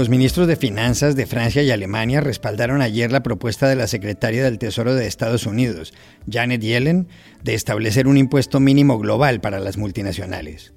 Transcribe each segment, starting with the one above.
Los ministros de Finanzas de Francia y Alemania respaldaron ayer la propuesta de la secretaria del Tesoro de Estados Unidos, Janet Yellen, de establecer un impuesto mínimo global para las multinacionales.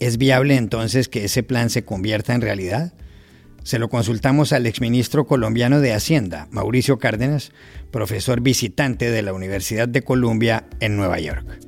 ¿Es viable entonces que ese plan se convierta en realidad? Se lo consultamos al exministro colombiano de Hacienda, Mauricio Cárdenas, profesor visitante de la Universidad de Columbia en Nueva York.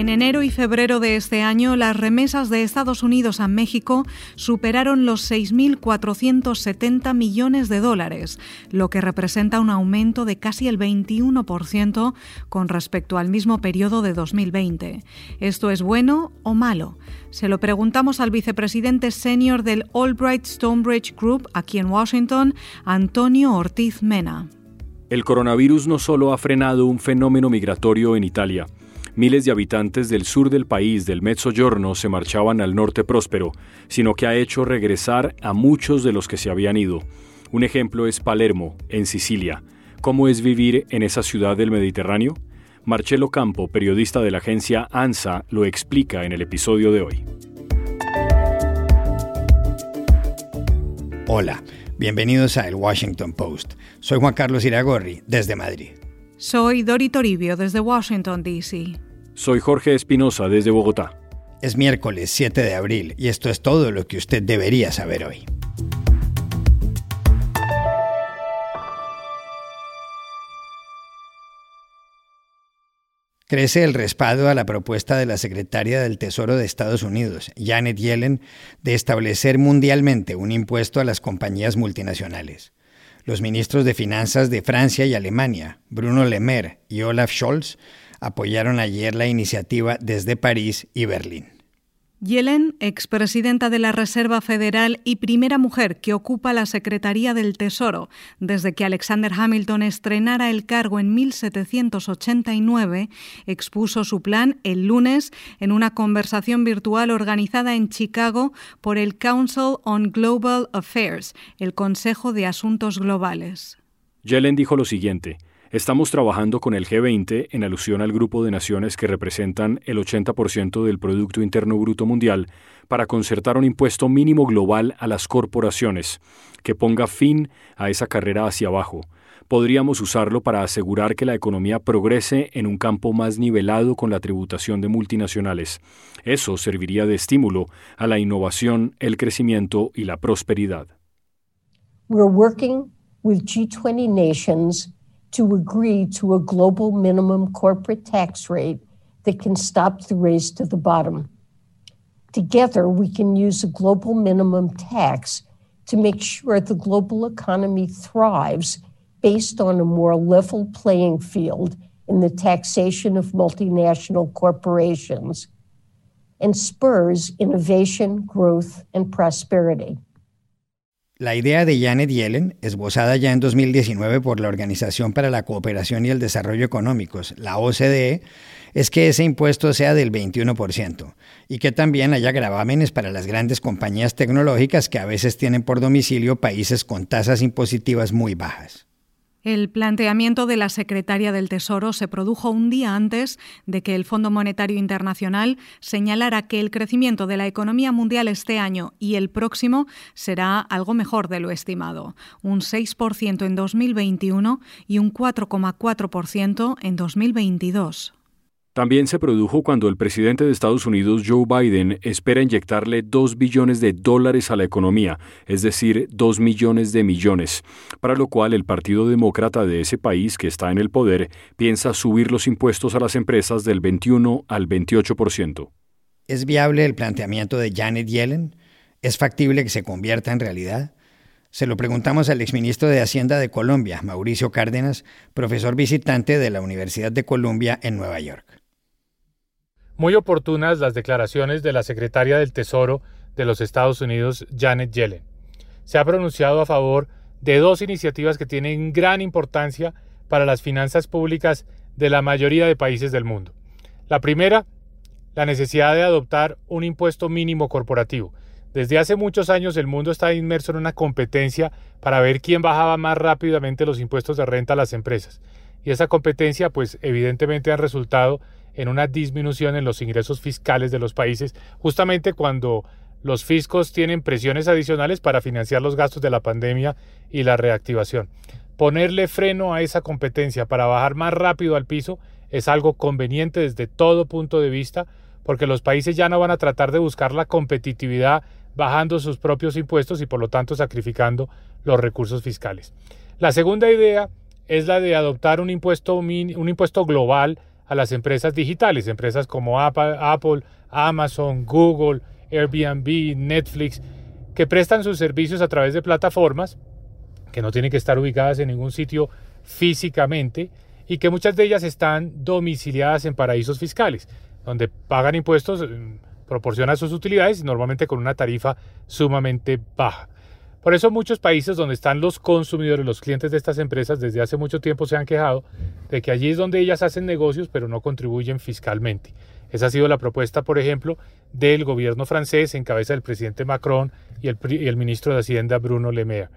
En enero y febrero de este año, las remesas de Estados Unidos a México superaron los 6.470 millones de dólares, lo que representa un aumento de casi el 21% con respecto al mismo periodo de 2020. ¿Esto es bueno o malo? Se lo preguntamos al vicepresidente senior del Albright Stonebridge Group aquí en Washington, Antonio Ortiz Mena. El coronavirus no solo ha frenado un fenómeno migratorio en Italia, Miles de habitantes del sur del país, del Mezzogiorno, se marchaban al norte próspero, sino que ha hecho regresar a muchos de los que se habían ido. Un ejemplo es Palermo, en Sicilia. ¿Cómo es vivir en esa ciudad del Mediterráneo? Marcelo Campo, periodista de la agencia ANSA, lo explica en el episodio de hoy. Hola, bienvenidos a El Washington Post. Soy Juan Carlos Iragorri, desde Madrid. Soy Dori Toribio desde Washington, D.C. Soy Jorge Espinosa desde Bogotá. Es miércoles 7 de abril y esto es todo lo que usted debería saber hoy. Crece el respaldo a la propuesta de la secretaria del Tesoro de Estados Unidos, Janet Yellen, de establecer mundialmente un impuesto a las compañías multinacionales. Los ministros de Finanzas de Francia y Alemania, Bruno Le Maire y Olaf Scholz, apoyaron ayer la iniciativa desde París y Berlín. Yellen, expresidenta de la Reserva Federal y primera mujer que ocupa la Secretaría del Tesoro desde que Alexander Hamilton estrenara el cargo en 1789, expuso su plan el lunes en una conversación virtual organizada en Chicago por el Council on Global Affairs, el Consejo de Asuntos Globales. Yellen dijo lo siguiente. Estamos trabajando con el G20 en alusión al grupo de naciones que representan el 80% del Producto Interno Bruto Mundial para concertar un impuesto mínimo global a las corporaciones que ponga fin a esa carrera hacia abajo. Podríamos usarlo para asegurar que la economía progrese en un campo más nivelado con la tributación de multinacionales. Eso serviría de estímulo a la innovación, el crecimiento y la prosperidad. We're working with G20 nations to agree to a global minimum corporate tax rate that can stop the race to the bottom. Together, we can use a global minimum tax to make sure the global economy thrives based on a more level playing field in the taxation of multinational corporations and spurs innovation, growth, and prosperity. La idea de Janet Yellen, esbozada ya en 2019 por la Organización para la Cooperación y el Desarrollo Económicos, la OCDE, es que ese impuesto sea del 21% y que también haya gravámenes para las grandes compañías tecnológicas que a veces tienen por domicilio países con tasas impositivas muy bajas. El planteamiento de la secretaria del Tesoro se produjo un día antes de que el Fondo Monetario Internacional señalara que el crecimiento de la economía mundial este año y el próximo será algo mejor de lo estimado, un 6% en 2021 y un 4,4% en 2022. También se produjo cuando el presidente de Estados Unidos, Joe Biden, espera inyectarle 2 billones de dólares a la economía, es decir, 2 millones de millones, para lo cual el Partido Demócrata de ese país que está en el poder piensa subir los impuestos a las empresas del 21 al 28%. ¿Es viable el planteamiento de Janet Yellen? ¿Es factible que se convierta en realidad? Se lo preguntamos al exministro de Hacienda de Colombia, Mauricio Cárdenas, profesor visitante de la Universidad de Columbia en Nueva York. Muy oportunas las declaraciones de la secretaria del Tesoro de los Estados Unidos, Janet Yellen. Se ha pronunciado a favor de dos iniciativas que tienen gran importancia para las finanzas públicas de la mayoría de países del mundo. La primera, la necesidad de adoptar un impuesto mínimo corporativo. Desde hace muchos años el mundo está inmerso en una competencia para ver quién bajaba más rápidamente los impuestos de renta a las empresas. Y esa competencia pues evidentemente ha resultado en una disminución en los ingresos fiscales de los países, justamente cuando los fiscos tienen presiones adicionales para financiar los gastos de la pandemia y la reactivación. Ponerle freno a esa competencia para bajar más rápido al piso es algo conveniente desde todo punto de vista, porque los países ya no van a tratar de buscar la competitividad bajando sus propios impuestos y por lo tanto sacrificando los recursos fiscales. La segunda idea es la de adoptar un impuesto, un impuesto global a las empresas digitales, empresas como Apple, Amazon, Google, Airbnb, Netflix, que prestan sus servicios a través de plataformas que no tienen que estar ubicadas en ningún sitio físicamente y que muchas de ellas están domiciliadas en paraísos fiscales, donde pagan impuestos proporciona sus utilidades normalmente con una tarifa sumamente baja. Por eso muchos países donde están los consumidores, los clientes de estas empresas, desde hace mucho tiempo se han quejado de que allí es donde ellas hacen negocios pero no contribuyen fiscalmente. Esa ha sido la propuesta, por ejemplo, del gobierno francés en cabeza del presidente Macron y el, ministro de Hacienda Bruno Le Maire.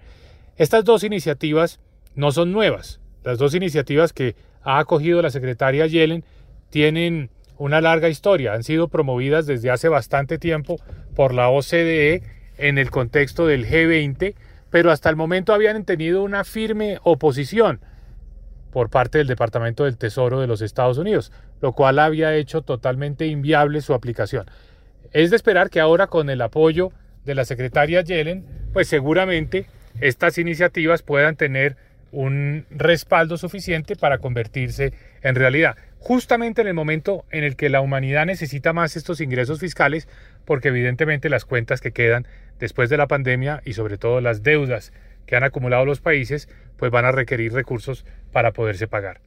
Estas dos iniciativas no son nuevas. Las dos iniciativas que ha acogido la secretaria Yellen tienen una larga historia. Han sido promovidas desde hace bastante tiempo por la OCDE en el contexto del G20, pero hasta el momento habían tenido una firme oposición por parte del Departamento del Tesoro de los Estados Unidos, lo cual había hecho totalmente inviable su aplicación. Es de esperar que ahora con el apoyo de la secretaria Yellen, pues seguramente estas iniciativas puedan tener un respaldo suficiente para convertirse en realidad justamente en el momento en el que la humanidad necesita más estos ingresos fiscales, porque evidentemente las cuentas que quedan después de la pandemia y sobre todo las deudas que han acumulado los países, pues van a requerir recursos para poderse pagar.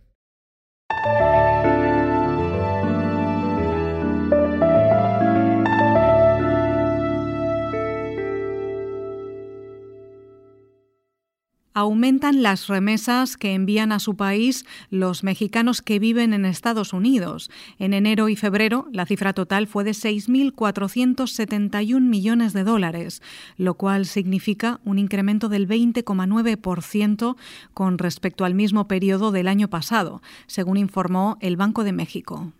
Aumentan las remesas que envían a su país los mexicanos que viven en Estados Unidos. En enero y febrero la cifra total fue de 6.471 millones de dólares, lo cual significa un incremento del 20,9% con respecto al mismo periodo del año pasado, según informó el Banco de México.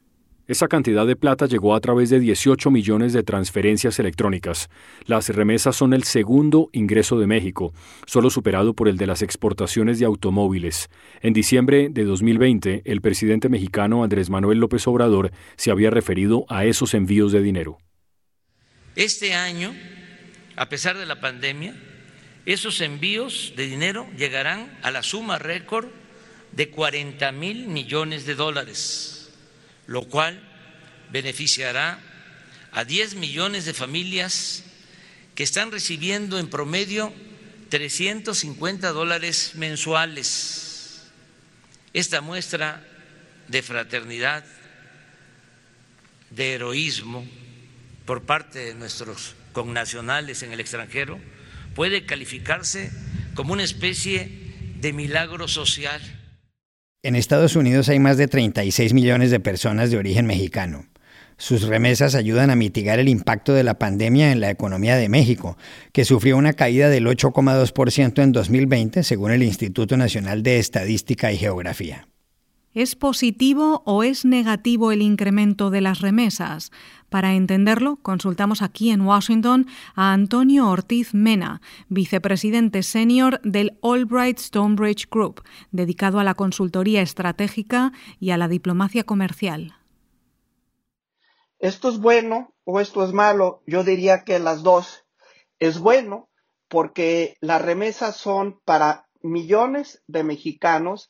Esa cantidad de plata llegó a través de 18 millones de transferencias electrónicas. Las remesas son el segundo ingreso de México, solo superado por el de las exportaciones de automóviles. En diciembre de 2020, el presidente mexicano Andrés Manuel López Obrador se había referido a esos envíos de dinero. Este año, a pesar de la pandemia, esos envíos de dinero llegarán a la suma récord de 40 mil millones de dólares lo cual beneficiará a 10 millones de familias que están recibiendo en promedio 350 dólares mensuales. Esta muestra de fraternidad, de heroísmo por parte de nuestros connacionales en el extranjero puede calificarse como una especie de milagro social en Estados Unidos hay más de 36 millones de personas de origen mexicano. Sus remesas ayudan a mitigar el impacto de la pandemia en la economía de México, que sufrió una caída del 8,2% en 2020, según el Instituto Nacional de Estadística y Geografía. ¿Es positivo o es negativo el incremento de las remesas? Para entenderlo, consultamos aquí en Washington a Antonio Ortiz Mena, vicepresidente senior del Albright Stonebridge Group, dedicado a la consultoría estratégica y a la diplomacia comercial. ¿Esto es bueno o esto es malo? Yo diría que las dos. Es bueno porque las remesas son para millones de mexicanos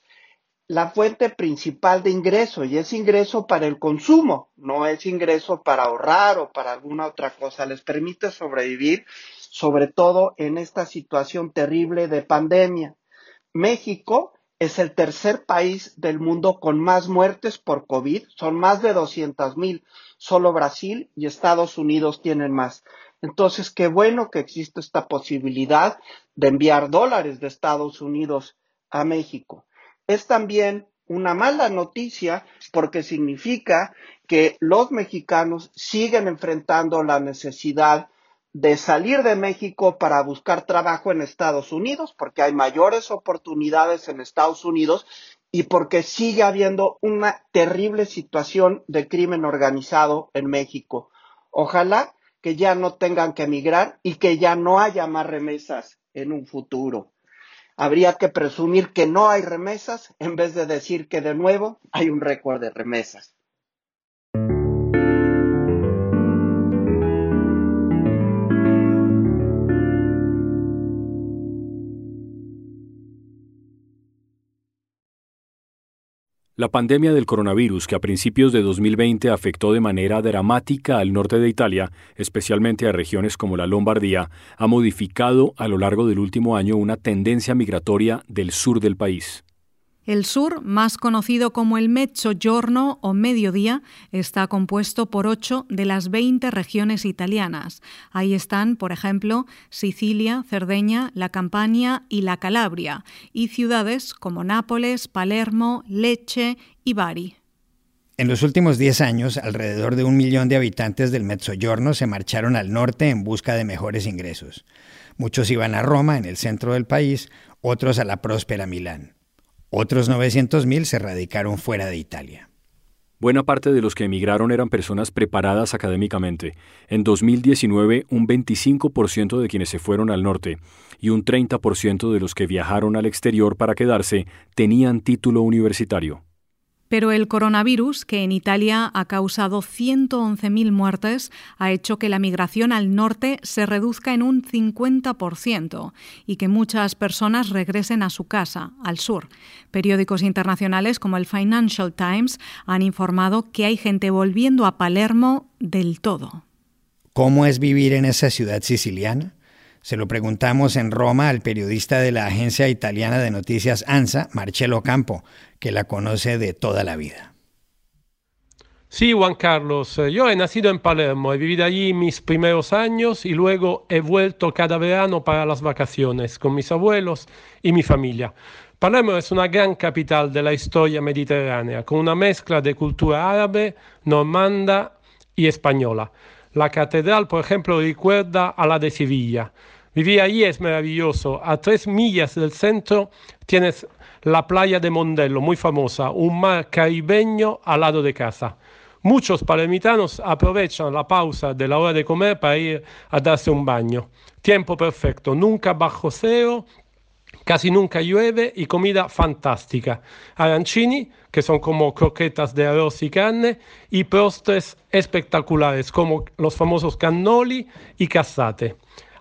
la fuente principal de ingreso y es ingreso para el consumo, no es ingreso para ahorrar o para alguna otra cosa. Les permite sobrevivir, sobre todo en esta situación terrible de pandemia. México es el tercer país del mundo con más muertes por COVID, son más de 200 mil. Solo Brasil y Estados Unidos tienen más. Entonces, qué bueno que existe esta posibilidad de enviar dólares de Estados Unidos a México es también una mala noticia porque significa que los mexicanos siguen enfrentando la necesidad de salir de México para buscar trabajo en Estados Unidos, porque hay mayores oportunidades en Estados Unidos y porque sigue habiendo una terrible situación de crimen organizado en México. Ojalá que ya no tengan que emigrar y que ya no haya más remesas en un futuro. Habría que presumir que no hay remesas en vez de decir que de nuevo hay un récord de remesas. La pandemia del coronavirus, que a principios de 2020 afectó de manera dramática al norte de Italia, especialmente a regiones como la Lombardía, ha modificado a lo largo del último año una tendencia migratoria del sur del país. El sur, más conocido como el Mezzogiorno o Mediodía, está compuesto por ocho de las 20 regiones italianas. Ahí están, por ejemplo, Sicilia, Cerdeña, la Campania y la Calabria, y ciudades como Nápoles, Palermo, Lecce y Bari. En los últimos 10 años, alrededor de un millón de habitantes del Mezzogiorno se marcharon al norte en busca de mejores ingresos. Muchos iban a Roma, en el centro del país, otros a la próspera Milán. Otros 900.000 se radicaron fuera de Italia. Buena parte de los que emigraron eran personas preparadas académicamente. En 2019, un 25% de quienes se fueron al norte y un 30% de los que viajaron al exterior para quedarse tenían título universitario. Pero el coronavirus, que en Italia ha causado 111.000 muertes, ha hecho que la migración al norte se reduzca en un 50% y que muchas personas regresen a su casa, al sur. Periódicos internacionales como el Financial Times han informado que hay gente volviendo a Palermo del todo. ¿Cómo es vivir en esa ciudad siciliana? Se lo preguntamos en Roma al periodista de la agencia italiana de noticias ANSA, Marcello Campo, que la conoce de toda la vida. Sí, Juan Carlos, eh, yo he nacido en Palermo, he vivido allí mis primeros años y luego he vuelto cada verano para las vacaciones con mis abuelos y mi familia. Palermo es una gran capital de la historia mediterránea, con una mezcla de cultura árabe, normanda y española. La catedral, por ejemplo, recuerda a la de Sevilla. Vivir allí es maravilloso. A tres millas del centro tienes la playa de Mondello, muy famosa, un mar caribeño al lado de casa. Muchos palermitanos aprovechan la pausa de la hora de comer para ir a darse un baño. Tiempo perfecto, nunca bajo cero, casi nunca llueve y comida fantástica. Arancini, que son como croquetas de arroz y carne, y postres espectaculares como los famosos cannoli y cassate.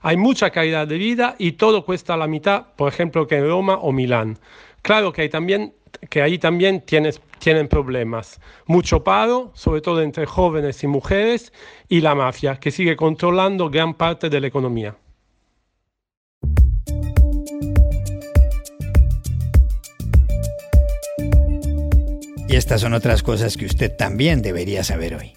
Hay mucha calidad de vida y todo cuesta la mitad, por ejemplo, que en Roma o Milán. Claro que, hay también, que ahí también tienes, tienen problemas. Mucho paro, sobre todo entre jóvenes y mujeres, y la mafia, que sigue controlando gran parte de la economía. Y estas son otras cosas que usted también debería saber hoy.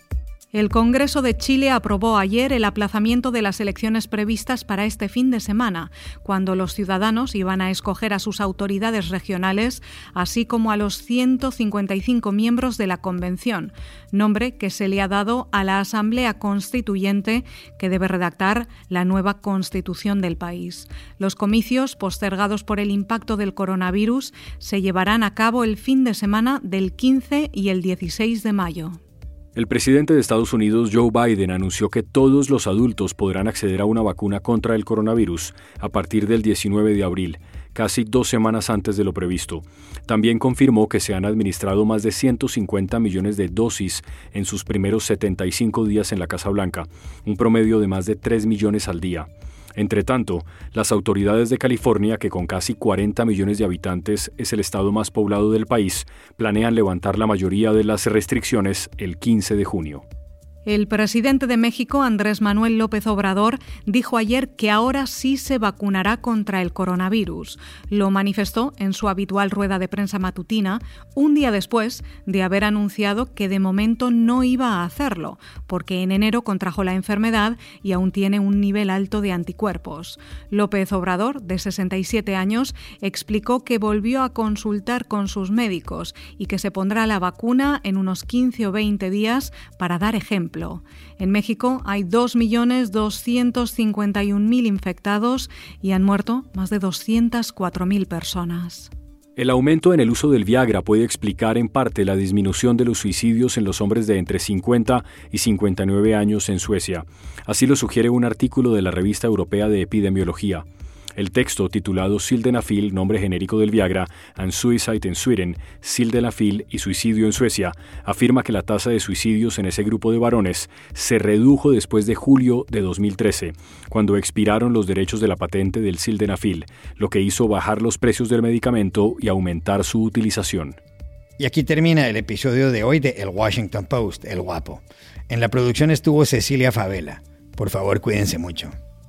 El Congreso de Chile aprobó ayer el aplazamiento de las elecciones previstas para este fin de semana, cuando los ciudadanos iban a escoger a sus autoridades regionales, así como a los 155 miembros de la Convención, nombre que se le ha dado a la Asamblea Constituyente que debe redactar la nueva Constitución del país. Los comicios, postergados por el impacto del coronavirus, se llevarán a cabo el fin de semana del 15 y el 16 de mayo. El presidente de Estados Unidos, Joe Biden, anunció que todos los adultos podrán acceder a una vacuna contra el coronavirus a partir del 19 de abril, casi dos semanas antes de lo previsto. También confirmó que se han administrado más de 150 millones de dosis en sus primeros 75 días en la Casa Blanca, un promedio de más de 3 millones al día. Entre tanto, las autoridades de California, que con casi 40 millones de habitantes es el estado más poblado del país, planean levantar la mayoría de las restricciones el 15 de junio. El presidente de México, Andrés Manuel López Obrador, dijo ayer que ahora sí se vacunará contra el coronavirus. Lo manifestó en su habitual rueda de prensa matutina, un día después de haber anunciado que de momento no iba a hacerlo, porque en enero contrajo la enfermedad y aún tiene un nivel alto de anticuerpos. López Obrador, de 67 años, explicó que volvió a consultar con sus médicos y que se pondrá la vacuna en unos 15 o 20 días para dar En México hay 2.251.000 infectados y han muerto más de 204.000 personas. El aumento en el uso del Viagra puede explicar en parte la disminución de los suicidios en los hombres de entre 50 y 59 años en Suecia. Así lo sugiere un artículo de la revista europea de epidemiología. El texto, titulado Sildenafil, nombre genérico del Viagra, and Suicide in Sweden, Sildenafil y suicidio en Suecia, afirma que la tasa de suicidios en ese grupo de varones se redujo después de julio de 2013, cuando expiraron los derechos de la patente del Sildenafil, lo que hizo bajar los precios del medicamento y aumentar su utilización. Y aquí termina el episodio de hoy de El Washington Post, El Guapo. En la producción estuvo Cecilia Favela. Por favor, cuídense mucho.